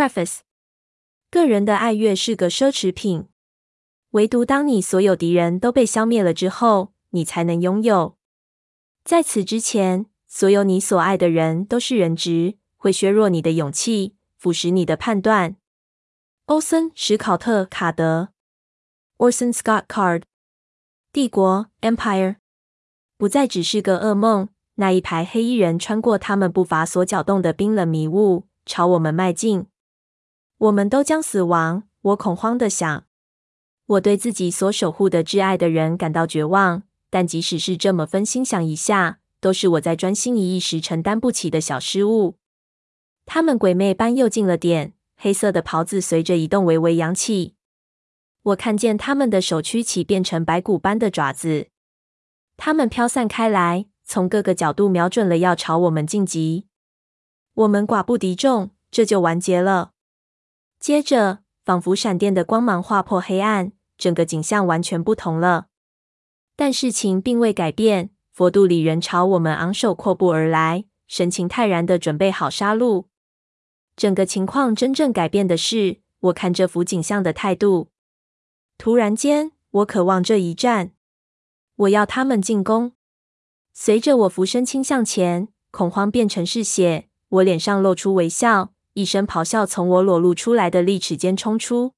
Preface：个人的爱乐是个奢侈品，唯独当你所有敌人都被消灭了之后，你才能拥有。在此之前，所有你所爱的人都是人质，会削弱你的勇气，腐蚀你的判断。欧森·史考特·卡德 （Orson Scott Card） 帝国 （Empire） 不再只是个噩梦。那一排黑衣人穿过他们步伐所搅动的冰冷迷雾，朝我们迈进。我们都将死亡。我恐慌的想。我对自己所守护的挚爱的人感到绝望，但即使是这么分心想一下，都是我在专心一意时承担不起的小失误。他们鬼魅般又近了点，黑色的袍子随着移动微微扬起。我看见他们的手曲起，变成白骨般的爪子。他们飘散开来。从各个角度瞄准了要朝我们进击，我们寡不敌众，这就完结了。接着，仿佛闪电的光芒划破黑暗，整个景象完全不同了。但事情并未改变，佛度里人朝我们昂首阔步而来，神情泰然的准备好杀戮。整个情况真正改变的是，我看这幅景象的态度。突然间，我渴望这一战，我要他们进攻。随着我俯身倾向前，恐慌变成嗜血。我脸上露出微笑，一声咆哮从我裸露出来的利齿间冲出。